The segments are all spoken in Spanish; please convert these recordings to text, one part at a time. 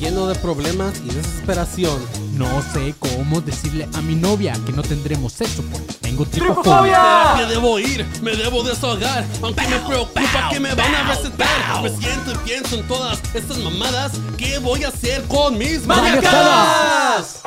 lleno de problemas y desesperación. No sé cómo decirle a mi novia que no tendremos sexo porque tengo ¿A qué debo ir? Me debo desahogar. Aunque me preocupa que me van a recetar. Me siento y pienso en todas estas mamadas. ¿Qué voy a hacer con mis maniacadas?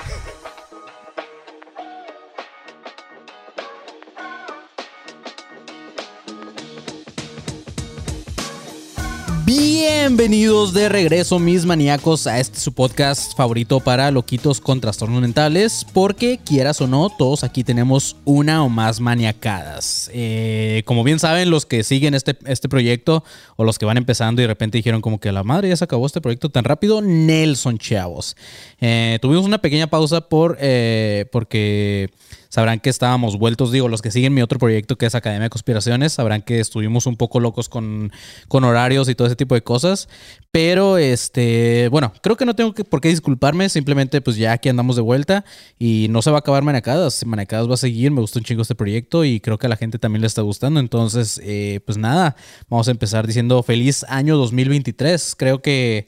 Bienvenidos de regreso, mis maníacos, a este su podcast favorito para loquitos con trastornos mentales. Porque quieras o no, todos aquí tenemos una o más maniacadas. Eh, como bien saben, los que siguen este, este proyecto o los que van empezando y de repente dijeron como que la madre ya se acabó este proyecto tan rápido, Nelson Chavos. Eh, tuvimos una pequeña pausa por, eh, porque sabrán que estábamos vueltos, digo, los que siguen mi otro proyecto que es Academia de Conspiraciones, sabrán que estuvimos un poco locos con, con horarios y todo ese tipo de cosas, pero este, bueno, creo que no tengo que, por qué disculparme, simplemente pues ya aquí andamos de vuelta y no se va a acabar Manacadas, Manacadas va a seguir, me gustó un chingo este proyecto y creo que a la gente también le está gustando, entonces eh, pues nada, vamos a empezar diciendo feliz año 2023, creo que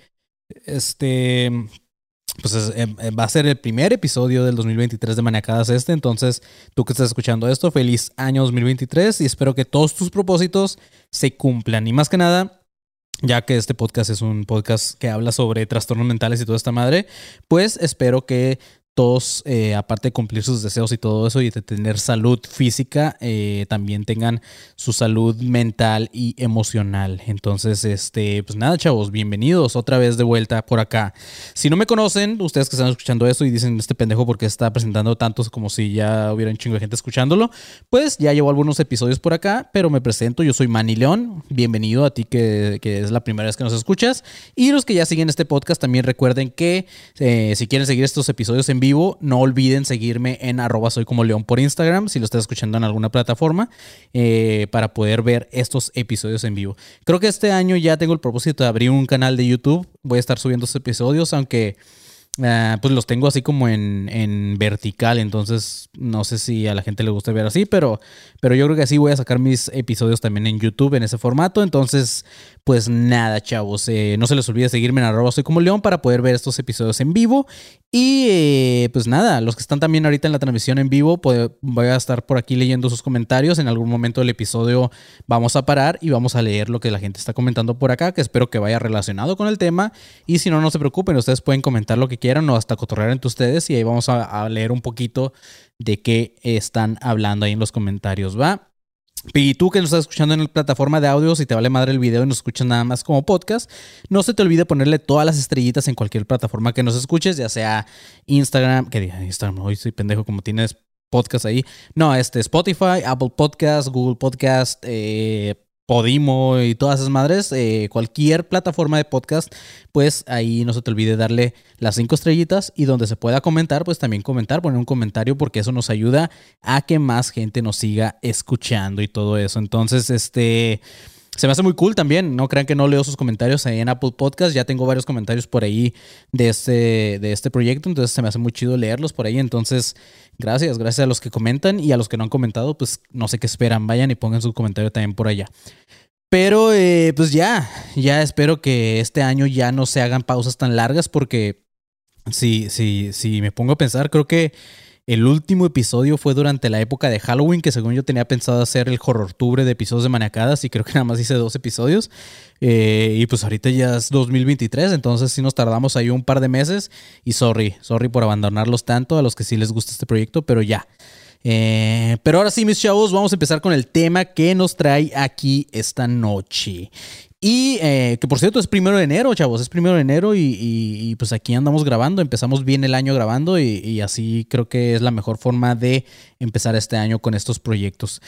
este pues es, em, em, va a ser el primer episodio del 2023 de Maniacadas este. Entonces, tú que estás escuchando esto, feliz año 2023 y espero que todos tus propósitos se cumplan. Y más que nada, ya que este podcast es un podcast que habla sobre trastornos mentales y toda esta madre, pues espero que todos, eh, aparte de cumplir sus deseos y todo eso y de tener salud física, eh, también tengan su salud mental y emocional. Entonces, este, pues nada, chavos, bienvenidos otra vez de vuelta por acá. Si no me conocen, ustedes que están escuchando esto y dicen este pendejo porque está presentando tantos como si ya hubiera un chingo de gente escuchándolo, pues ya llevo algunos episodios por acá, pero me presento, yo soy Manny León, bienvenido a ti que, que es la primera vez que nos escuchas. Y los que ya siguen este podcast, también recuerden que eh, si quieren seguir estos episodios en vivo, no olviden seguirme en arroba soy como león por Instagram, si lo estás escuchando en alguna plataforma, eh, para poder ver estos episodios en vivo. Creo que este año ya tengo el propósito de abrir un canal de YouTube, voy a estar subiendo estos episodios, aunque... ah, pues los tengo así como en, vertical, entonces no sé si a la gente le gusta ver así, pero, pero yo creo que así voy a sacar mis episodios también en YouTube en ese formato. Entonces, pues nada, chavos, eh, no se les olvide seguirme en arroba león para poder ver estos episodios en vivo. Y eh, pues nada, los que están también ahorita en la transmisión en vivo, voy a estar por aquí leyendo sus comentarios. En algún momento del episodio vamos a parar y vamos a leer lo que la gente está comentando por acá, que espero que vaya relacionado con el tema. Y si no, no se preocupen, ustedes pueden comentar lo que quieran o hasta cotorrear entre ustedes y ahí vamos a, a leer un poquito de qué están hablando ahí en los comentarios, ¿va? Y tú que nos estás escuchando en la plataforma de audio, si te vale madre el video y nos escuchas nada más como podcast, no se te olvide ponerle todas las estrellitas en cualquier plataforma que nos escuches, ya sea Instagram, que Instagram, hoy soy pendejo como tienes podcast ahí. No, este Spotify, Apple Podcast, Google Podcast, eh, Podimo y todas esas madres, eh, cualquier plataforma de podcast, pues ahí no se te olvide darle las cinco estrellitas y donde se pueda comentar, pues también comentar, poner un comentario porque eso nos ayuda a que más gente nos siga escuchando y todo eso. Entonces, este... Se me hace muy cool también. No crean que no leo sus comentarios ahí en Apple Podcast. Ya tengo varios comentarios por ahí de este, de este proyecto. Entonces se me hace muy chido leerlos por ahí. Entonces, gracias. Gracias a los que comentan y a los que no han comentado, pues no sé qué esperan. Vayan y pongan su comentario también por allá. Pero eh, pues ya, ya espero que este año ya no se hagan pausas tan largas porque si, si, si me pongo a pensar, creo que el último episodio fue durante la época de Halloween, que según yo tenía pensado hacer el horrortubre de episodios de Maniacadas y creo que nada más hice dos episodios. Eh, y pues ahorita ya es 2023, entonces sí nos tardamos ahí un par de meses. Y sorry, sorry por abandonarlos tanto a los que sí les gusta este proyecto, pero ya. Eh, pero ahora sí, mis chavos, vamos a empezar con el tema que nos trae aquí esta noche. Y eh, que por cierto es primero de enero, chavos, es primero de enero y, pues aquí andamos grabando, empezamos bien el año grabando y, y así creo que es la mejor forma de empezar este año con estos proyectos.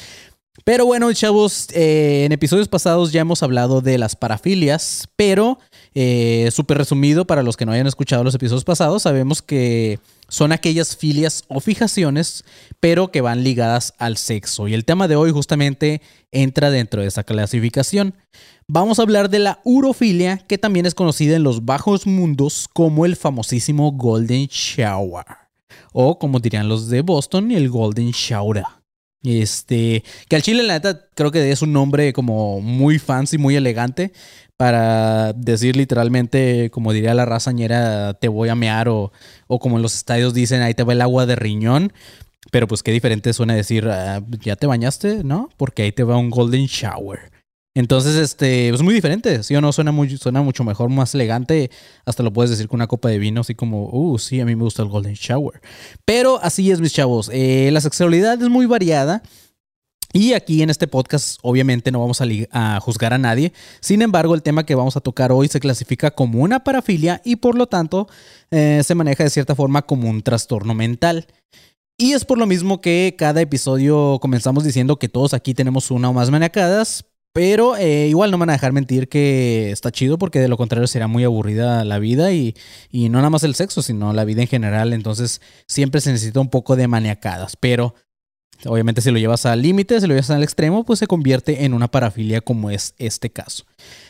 Pero bueno, chavos, eh, en episodios pasados ya hemos hablado de las parafilias, pero eh, súper resumido para los que no hayan escuchado los episodios pasados, sabemos que son aquellas filias o fijaciones, pero que van ligadas al sexo. Y el tema de hoy justamente entra dentro de esa clasificación. Vamos a hablar de la urofilia, que también es conocida en los bajos mundos como el famosísimo Golden Shower. O como dirían los de Boston, el Golden Shower. Este, que al chile, la neta, creo que es un nombre como muy fancy, muy elegante para decir literalmente, como diría la razañera, te voy a mear o, o como en los estadios dicen, ahí te va el agua de riñón. Pero pues qué diferente suena decir, ah, ya te bañaste, ¿no? Porque ahí te va un golden shower. Entonces, este, es muy diferente, ¿sí o no? Suena, muy, suena mucho mejor, más elegante. Hasta lo puedes decir con una copa de vino, así como, uh, sí, a mí me gusta el golden shower. Pero así es, mis chavos. Eh, la sexualidad es muy variada. Y aquí en este podcast obviamente no vamos a, juzgar a nadie, sin embargo el tema que vamos a tocar hoy se clasifica como una parafilia y por lo tanto eh, se maneja de cierta forma como un trastorno mental. Y es por lo mismo que cada episodio comenzamos diciendo que todos aquí tenemos una o más maniacadas, pero eh, igual no me van a dejar mentir que está chido porque de lo contrario sería muy aburrida la vida y, y no nada más el sexo, sino la vida en general. Entonces siempre se necesita un poco de maniacadas, pero Obviamente si lo llevas al límite, si lo llevas al extremo, pues se convierte en una parafilia como es este caso.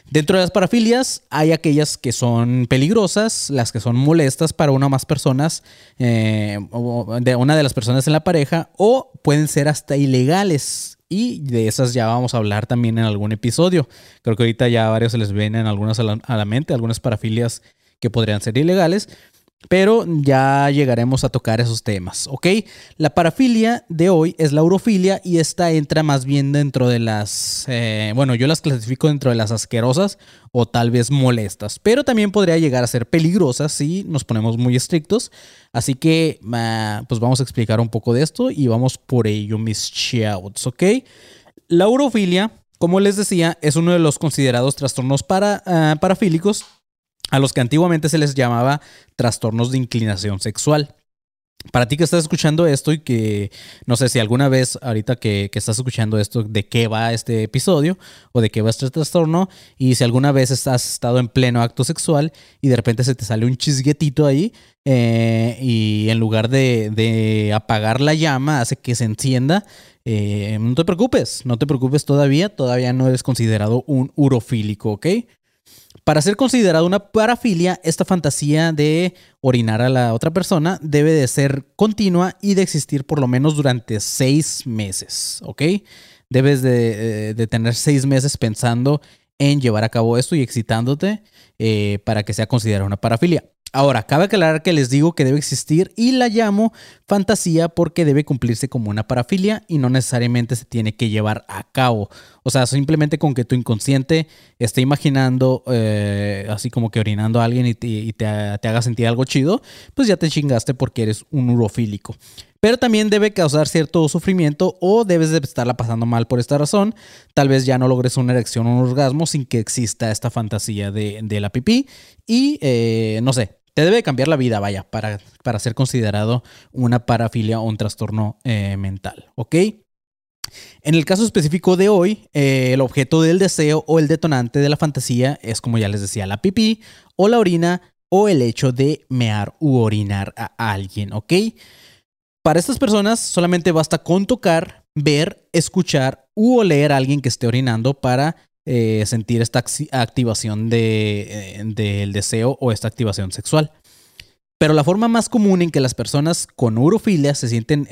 Dentro de las parafilias hay aquellas que son peligrosas, las que son molestas para una o más personas, eh, de una de las personas en la pareja, o pueden ser hasta ilegales. Y de esas ya vamos a hablar también en algún episodio. Creo que ahorita ya varios se les vienen algunas a la, a la mente, algunas parafilias que podrían ser ilegales. Pero ya llegaremos a tocar esos temas, ¿ok? La parafilia de hoy es la urofilia y esta entra más bien dentro de las, eh, bueno, yo las clasifico dentro de las asquerosas o tal vez molestas, pero también podría llegar a ser peligrosas si nos ponemos muy estrictos. Así que, pues vamos a explicar un poco de esto y vamos por ello, mis shouts, ¿ok? La urofilia, como les decía, es uno de los considerados trastornos para, ah, parafílicos a los que antiguamente se les llamaba trastornos de inclinación sexual. Para ti que estás escuchando esto y que no sé si alguna vez ahorita que, estás escuchando esto, de qué va este episodio o de qué va este trastorno y si alguna vez has estado en pleno acto sexual y de repente se te sale un chisguetito ahí eh, y en lugar de, apagar la llama hace que se encienda, eh, no te preocupes, no te preocupes todavía, todavía no eres considerado un urofílico, ¿ok? Para ser considerado una parafilia, esta fantasía de orinar a la otra persona debe de ser continua y de existir por lo menos durante seis meses, ¿ok? Debes de, eh, tener seis meses pensando en llevar a cabo esto y excitándote eh, para que sea considerada una parafilia. Ahora, cabe aclarar que les digo que debe existir y la llamo fantasía porque debe cumplirse como una parafilia y no necesariamente se tiene que llevar a cabo. O sea, simplemente con que tu inconsciente esté imaginando eh, así como que orinando a alguien y, te, haga sentir algo chido, pues ya te chingaste porque eres un urofílico. Pero también debe causar cierto sufrimiento o debes de estarla pasando mal por esta razón. Tal vez ya no logres una erección o un orgasmo sin que exista esta fantasía de, la pipí. Y eh, no sé, te debe cambiar la vida, vaya, para, para ser considerado una parafilia o un trastorno eh, mental, ¿ok? En el caso específico de hoy, eh, el objeto del deseo o el detonante de la fantasía es, como ya les decía, la pipí o la orina o el hecho de mear u orinar a alguien, ¿ok? Para estas personas solamente basta con tocar, ver, escuchar u oler a alguien que esté orinando para eh, sentir esta activación eh, del deseo o esta activación sexual. Pero la forma más común en que las personas con urofilia se sienten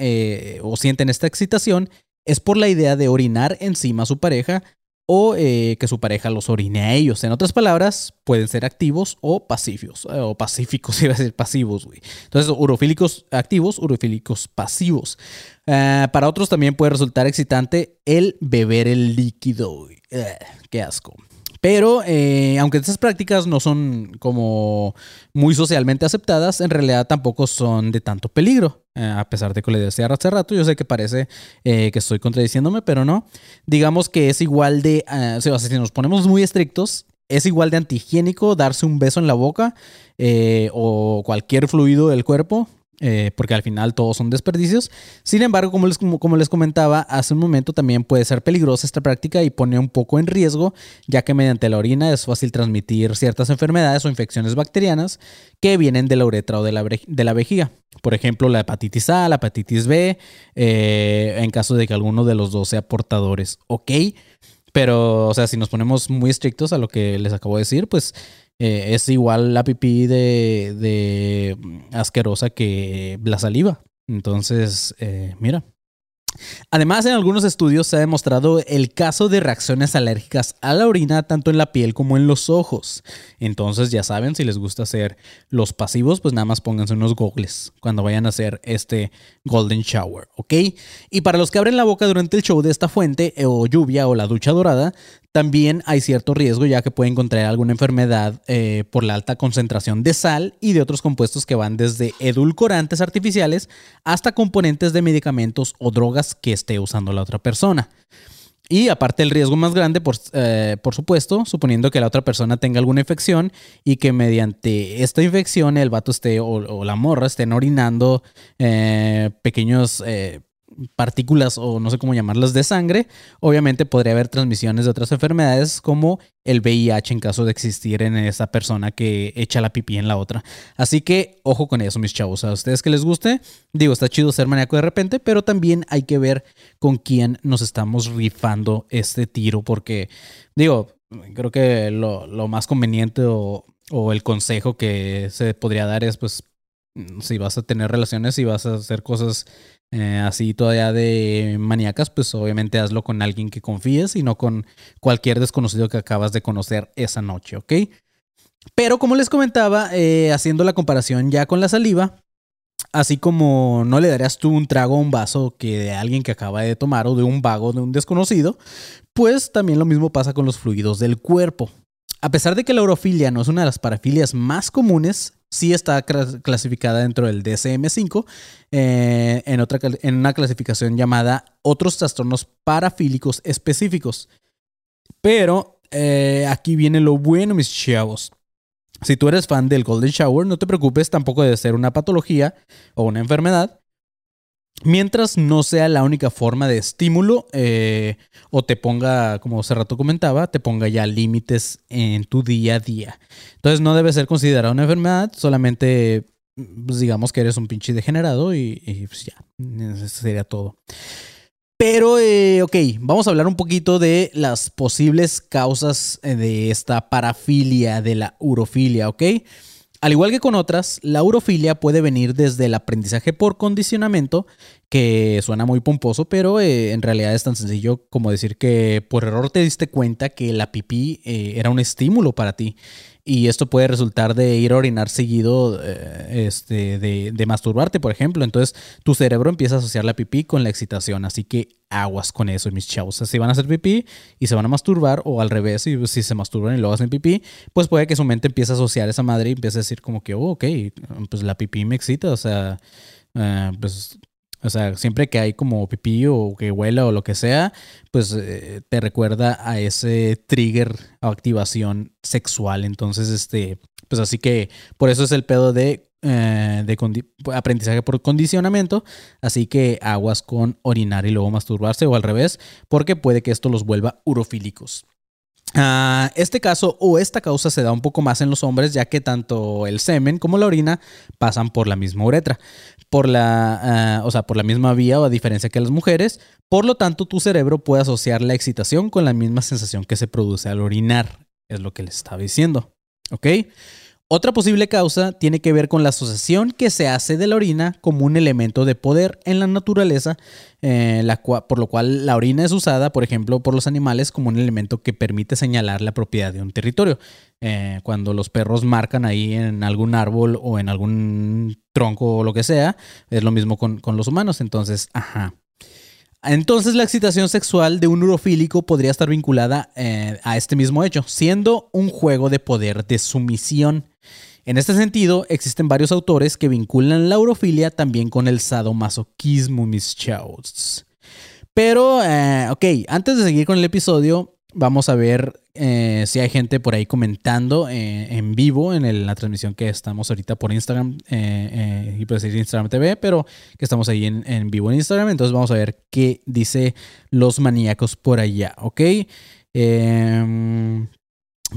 o sienten esta excitación es por la idea de orinar encima a su pareja o eh, que su pareja los orine a ellos. En otras palabras, pueden ser activos o pacíficos, eh, o pacíficos, iba a decir pasivos, güey. Entonces, urofílicos activos, urofílicos pasivos. Ah, para otros también puede resultar excitante el beber el líquido, qué asco. Pero eh, aunque estas prácticas no son como muy socialmente aceptadas, en realidad tampoco son de tanto peligro. Eh, a pesar de que le decía hace rato, yo sé que parece eh, que estoy contradiciéndome, pero no. Digamos que es igual de, sea, si nos ponemos muy estrictos, es igual de antihigiénico darse un beso en la boca o cualquier fluido del cuerpo eh, porque al final todos son desperdicios. Sin embargo, como les, como, les comentaba hace un momento, también puede ser peligrosa esta práctica y pone un poco en riesgo, ya que mediante la orina es fácil transmitir ciertas enfermedades o infecciones bacterianas que vienen de la uretra o de la, de la vejiga. Por ejemplo, la hepatitis A, la hepatitis B, eh, en caso de que alguno de los dos sea portadores. Ok, pero, o sea, si nos ponemos muy estrictos a lo que les acabo de decir, pues eh, es igual la pipí de, de, asquerosa que la saliva. Entonces, eh, mira, Además, en algunos estudios se ha demostrado el caso de reacciones alérgicas a la orina tanto en la piel como en los ojos. Entonces, ya saben, si les gusta hacer los pasivos, pues nada más pónganse unos gogles cuando vayan a hacer este golden shower, ¿ok? Y para los que abren la boca durante el show de esta fuente o lluvia o la ducha dorada, también hay cierto riesgo ya que pueden contraer alguna enfermedad eh, por la alta concentración de sal y de otros compuestos que van desde edulcorantes artificiales hasta componentes de medicamentos o drogas que esté usando la otra persona. Y aparte el riesgo más grande, por, eh, por, supuesto, suponiendo que la otra persona tenga alguna infección y que mediante esta infección el vato esté o, la morra estén orinando eh, pequeños partículas o no sé cómo llamarlas de sangre, obviamente podría haber transmisiones de otras enfermedades como el VIH en caso de existir en esa persona que echa la pipí en la otra. Así que ojo con eso, mis chavos. A ustedes que les guste, digo, está chido ser maníaco de repente, pero también hay que ver con quién nos estamos rifando este tiro, porque digo, creo que lo, más conveniente o, o el consejo que se podría dar es pues si vas a tener relaciones y vas a hacer cosas eh, así todavía de maníacas, pues obviamente hazlo con alguien que confíes y no con cualquier desconocido que acabas de conocer esa noche, ¿ok? Pero como les comentaba, eh, haciendo la comparación ya con la saliva, así como no le darías tú un trago a un vaso que de alguien que acaba de tomar o de un vago de un desconocido, pues también lo mismo pasa con los fluidos del cuerpo. A pesar de que la urofilia no es una de las parafilias más comunes, sí está clasificada dentro del DSM-5 eh, en, otra, en una clasificación llamada otros trastornos parafílicos específicos. Pero eh, aquí viene lo bueno, mis chavos. Si tú eres fan del Golden Shower, no te preocupes tampoco de ser una patología o una enfermedad, Mientras no sea la única forma de estímulo eh, o te ponga, como hace rato comentaba, te ponga ya límites en tu día a día. Entonces no debe ser considerada una enfermedad, solamente pues, digamos que eres un pinche degenerado y, pues ya, eso sería todo. Pero, eh, ok, vamos a hablar un poquito de las posibles causas eh, de esta parafilia, de la urofilia, ¿ok? Al igual que con otras, la urofilia puede venir desde el aprendizaje por condicionamiento, que suena muy pomposo, pero eh, en realidad es tan sencillo como decir que por error te diste cuenta que la pipí eh, era un estímulo para ti. Y esto puede resultar de ir a orinar seguido, eh, este, de, masturbarte, por ejemplo. Entonces, tu cerebro empieza a asociar la pipí con la excitación. Así que aguas con eso, mis chavos. si van a hacer pipí y se van a masturbar, o al revés, si, si se masturban y luego hacen pipí, pues puede que su mente empiece a asociar esa madre y empiece a decir como que, oh, ok, pues la pipí me excita. O sea, pues o sea, siempre que hay como pipí o que huela o lo que sea, pues eh, te recuerda a ese trigger o activación sexual. Entonces, este, pues así que por eso es el pedo de, eh, de aprendizaje por condicionamiento. Así que aguas con orinar y luego masturbarse o al revés, porque puede que esto los vuelva urofílicos. Ah, este caso o esta causa se da un poco más en los hombres, ya que tanto el semen como la orina pasan por la misma uretra, por la, ah, o sea, por la misma vía o a diferencia que las mujeres. Por lo tanto, tu cerebro puede asociar la excitación con la misma sensación que se produce al orinar, es lo que les estaba diciendo. ¿Ok? Otra posible causa tiene que ver con la asociación que se hace de la orina como un elemento de poder en la naturaleza, eh, por lo cual la orina es usada, por ejemplo, por los animales como un elemento que permite señalar la propiedad de un territorio. Eh, cuando los perros marcan ahí en algún árbol o en algún tronco o lo que sea, es lo mismo con, los humanos. Entonces, ajá. Entonces la excitación sexual de un urofílico podría estar vinculada eh, a este mismo hecho, siendo un juego de poder de sumisión. En este sentido, existen varios autores que vinculan la urofilia también con el sadomasoquismo, mis chavos. Pero, eh, ok, antes de seguir con el episodio, Vamos a ver eh, si hay gente por ahí comentando eh, en vivo en la transmisión que estamos ahorita por Instagram eh, y puede ser Instagram TV, pero que estamos ahí en, en, vivo en Instagram. Entonces vamos a ver qué dice los maníacos por allá, ¿ok?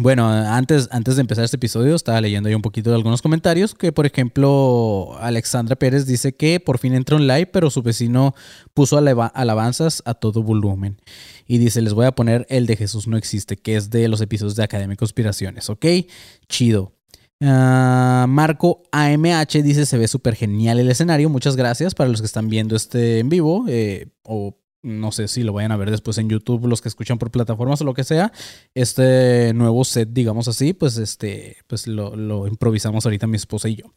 Bueno, antes, antes de empezar este episodio estaba leyendo yo un poquito de algunos comentarios que, por ejemplo, Alexandra Pérez dice que por fin entró en live, pero su vecino puso alabanzas a todo volumen. Y dice, les voy a poner el de Jesús no existe, que es de los episodios de Academia de Conspiraciones, ¿ok? Chido. Ah, Marco AMH dice, se ve súper genial el escenario, muchas gracias para los que están viendo este en vivo eh, o no sé si lo vayan a ver después en YouTube, los que escuchan por plataformas o lo que sea, este nuevo set, digamos así, pues este, pues lo, improvisamos ahorita mi esposa y yo.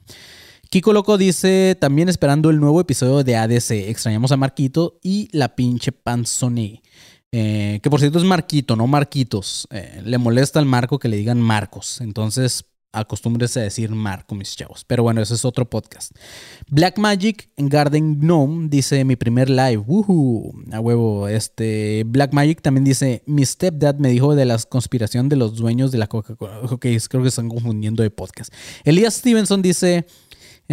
Kiko Loco dice, también esperando el nuevo episodio de ADC, extrañamos a Marquito y la pinche Panzoni. Eh, que por cierto es Marquito, no Marquitos. Eh, le molesta al Marco que le digan Marcos. Entonces, acostúmbrese a decir Marco, mis chavos. Pero bueno, ese es otro podcast. Black Magic Garden Gnome dice mi primer live. Woohoo, a huevo. Este Black Magic también dice mi stepdad me dijo de la conspiración de los dueños de la Coca-Cola. Ok, creo que están confundiendo de podcast. Elías Stevenson dice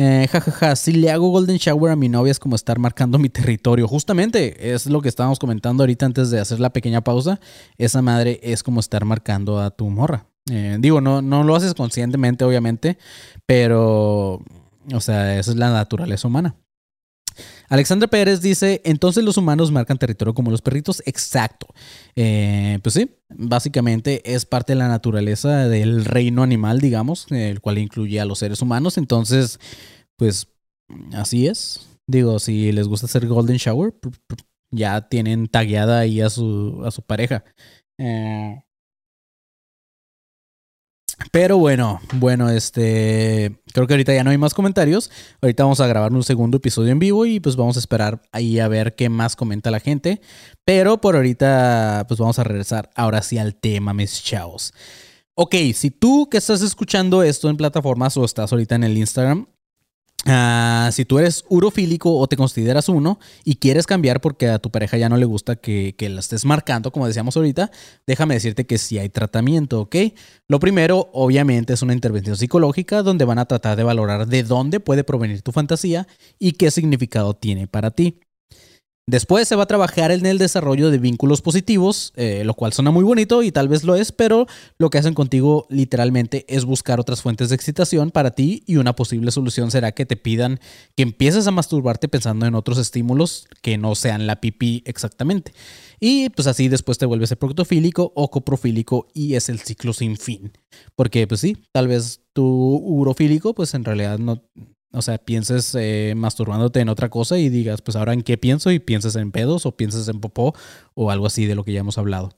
eh, jajaja, si le hago golden shower a mi novia es como estar marcando mi territorio. Justamente es lo que estábamos comentando ahorita antes de hacer la pequeña pausa. Esa madre es como estar marcando a tu morra. Eh, digo, no, no lo haces conscientemente, obviamente, pero, o sea, esa es la naturaleza humana. Alexandra Pérez dice, entonces los humanos marcan territorio como los perritos. Exacto. Eh, pues sí, básicamente es parte de la naturaleza del reino animal, digamos, el cual incluye a los seres humanos. Entonces, pues así es. Digo, si les gusta hacer golden shower, ya tienen tagueada ahí a su, a su pareja. Eh, pero bueno, bueno, este, creo que ahorita ya no hay más comentarios. Ahorita vamos a grabar un segundo episodio en vivo y pues vamos a esperar ahí a ver qué más comenta la gente. Pero por ahorita pues vamos a regresar ahora sí al tema, mis chavos. Ok, si tú que estás escuchando esto en plataformas o estás ahorita en el Instagram, Ah, si tú eres urofílico o te consideras uno y quieres cambiar porque a tu pareja ya no le gusta que, que, la estés marcando, como decíamos ahorita, déjame decirte que sí hay tratamiento, ¿ok? Lo primero, obviamente, es una intervención psicológica donde van a tratar de valorar de dónde puede provenir tu fantasía y qué significado tiene para ti. Después se va a trabajar en el desarrollo de vínculos positivos, eh, lo cual suena muy bonito y tal vez lo es, pero lo que hacen contigo literalmente es buscar otras fuentes de excitación para ti y una posible solución será que te pidan que empieces a masturbarte pensando en otros estímulos que no sean la pipí exactamente. Y pues así después te vuelves proctofílico o coprofílico y es el ciclo sin fin. Porque pues sí, tal vez tu urofílico pues en realidad no, o sea, pienses eh, masturbándote en otra cosa y digas, pues ahora en qué pienso y pienses en pedos o pienses en popó o algo así de lo que ya hemos hablado.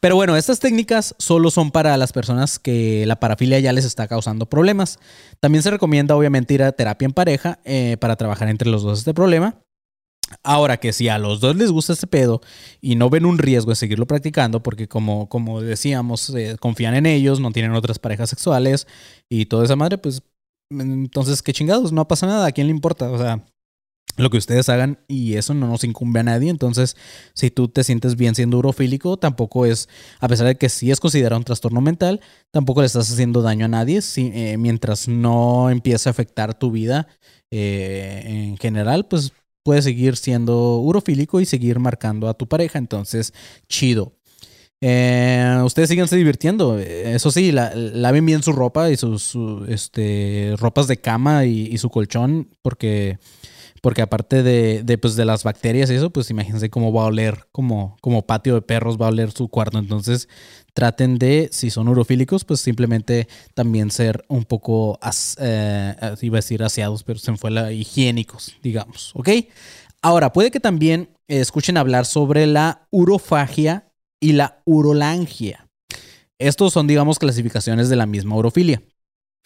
Pero bueno, estas técnicas solo son para las personas que la parafilia ya les está causando problemas. También se recomienda obviamente ir a terapia en pareja eh, para trabajar entre los dos este problema. Ahora que si a los dos les gusta este pedo y no ven un riesgo de seguirlo practicando, porque como, como decíamos, eh, confían en ellos, no tienen otras parejas sexuales y toda esa madre, pues entonces, qué chingados, no pasa nada, ¿a quién le importa? O sea, lo que ustedes hagan y eso no nos incumbe a nadie. Entonces, si tú te sientes bien siendo urofílico, tampoco es, a pesar de que sí es considerado un trastorno mental, tampoco le estás haciendo daño a nadie si, eh, mientras no empiece a afectar tu vida eh, en general, pues puedes seguir siendo urofílico y seguir marcando a tu pareja. Entonces, chido. Eh, ustedes síganse divirtiendo. Eso sí, laven bien su ropa y sus este, ropas de cama y, su colchón, porque, porque aparte de, pues, de las bacterias y eso, pues imagínense cómo va a oler, como, como patio de perros va a oler su cuarto. Entonces, traten de, si son urofílicos, pues simplemente también ser un poco, eh, iba a decir aseados, pero se fue la higiénicos, digamos, ¿ok? Ahora, puede que también escuchen hablar sobre la urofagia y la urolangia. Estos son, digamos, clasificaciones de la misma urofilia.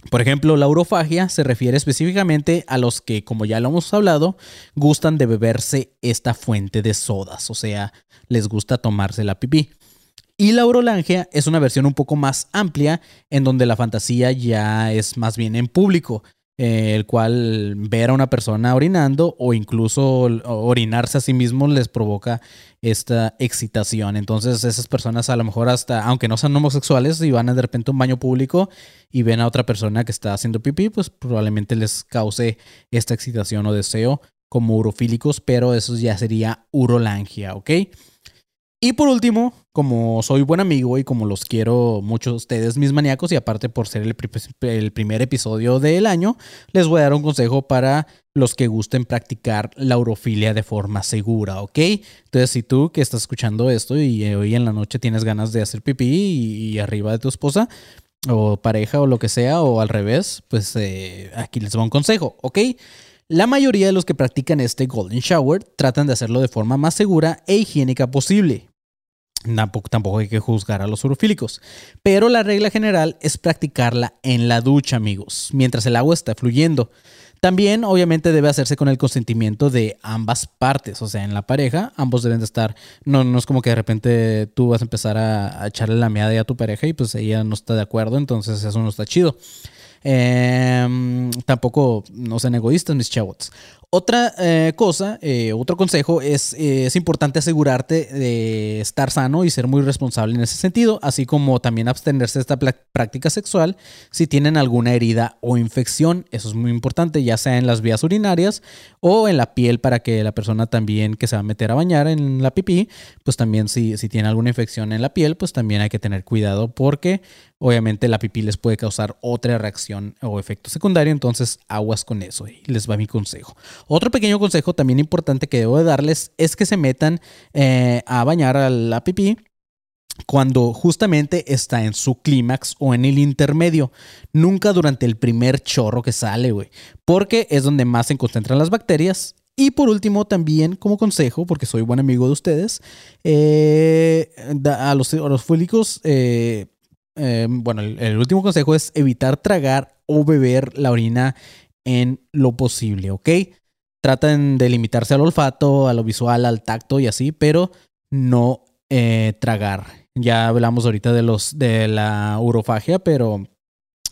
Por ejemplo, la urofagia se refiere específicamente a los que, como ya lo hemos hablado, gustan de beberse esta fuente de sodas, o sea, les gusta tomarse la pipí. Y la urolangia es una versión un poco más amplia en donde la fantasía ya es más bien en público. Eh, el cual ver a una persona orinando o incluso orinarse a sí mismo les provoca esta excitación. Entonces esas personas a lo mejor hasta, aunque no sean homosexuales, y van de repente a un baño público y ven a otra persona que está haciendo pipí, pues probablemente les cause esta excitación o deseo como urofílicos, pero eso ya sería urolangia, ¿ok? Y por último, como soy buen amigo y como los quiero mucho ustedes, mis maníacos, y aparte por ser el, primer episodio del año, les voy a dar un consejo para los que gusten practicar la urofilia de forma segura, ¿ok? Entonces, si tú que estás escuchando esto y hoy en la noche tienes ganas de hacer pipí y, arriba de tu esposa, o pareja o lo que sea, o al revés, pues eh, aquí les va un consejo, ¿ok? La mayoría de los que practican este Golden Shower tratan de hacerlo de forma más segura e higiénica posible. Tampoco, hay que juzgar a los urofílicos. Pero la regla general es practicarla en la ducha, amigos, mientras el agua está fluyendo. También, obviamente, debe hacerse con el consentimiento de ambas partes, o sea, en la pareja, ambos deben de estar. No, no es como que de repente tú vas a empezar a, a echarle la meada a tu pareja y pues ella no está de acuerdo, entonces eso no está chido. Em, tampoco no sean egoístas, mis chavos. Otra eh, cosa, eh, otro consejo es, eh, es importante asegurarte de estar sano y ser muy responsable en ese sentido, así como también abstenerse de esta práctica sexual si tienen alguna herida o infección. Eso es muy importante, ya sea en las vías urinarias o en la piel para que la persona también que se va a meter a bañar en la pipí, pues también si, si tiene alguna infección en la piel, pues también hay que tener cuidado porque obviamente la pipí les puede causar otra reacción o efecto secundario, entonces aguas con eso y les va mi consejo. Otro pequeño consejo también importante que debo de darles es que se metan eh, a bañar a la pipí cuando justamente está en su clímax o en el intermedio. Nunca durante el primer chorro que sale, güey. Porque es donde más se concentran las bacterias. Y por último, también como consejo, porque soy buen amigo de ustedes, eh, a, los, a fólicos, eh, bueno, el último consejo es evitar tragar o beber la orina en lo posible, ¿ok? Tratan de limitarse al olfato, a lo visual, al tacto y así, pero no eh, tragar. Ya hablamos ahorita de los de la urofagia, pero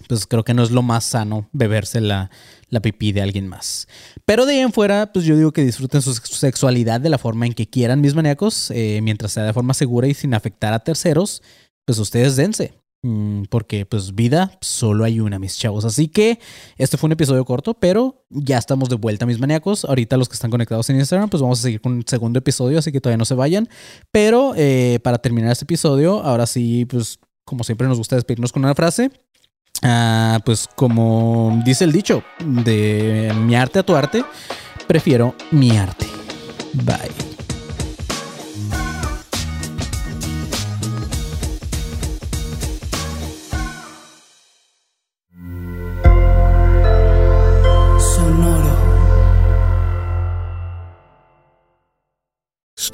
pues creo que no es lo más sano beberse la, la pipí de alguien más. Pero de ahí en fuera, pues yo digo que disfruten su sexualidad de la forma en que quieran mis maníacos, eh, mientras sea de forma segura y sin afectar a terceros, pues ustedes dense. Mm, porque pues vida solo hay una, mis chavos. Así que este fue un episodio corto, pero ya estamos de vuelta, mis maníacos. Ahorita los que están conectados en Instagram, pues vamos a seguir con un segundo episodio, así que todavía no se vayan. Pero eh, para terminar este episodio, ahora sí, pues como siempre nos gusta despedirnos con una frase. Ah, pues como dice el dicho, de mi arte a tu arte, prefiero mi arte. Bye.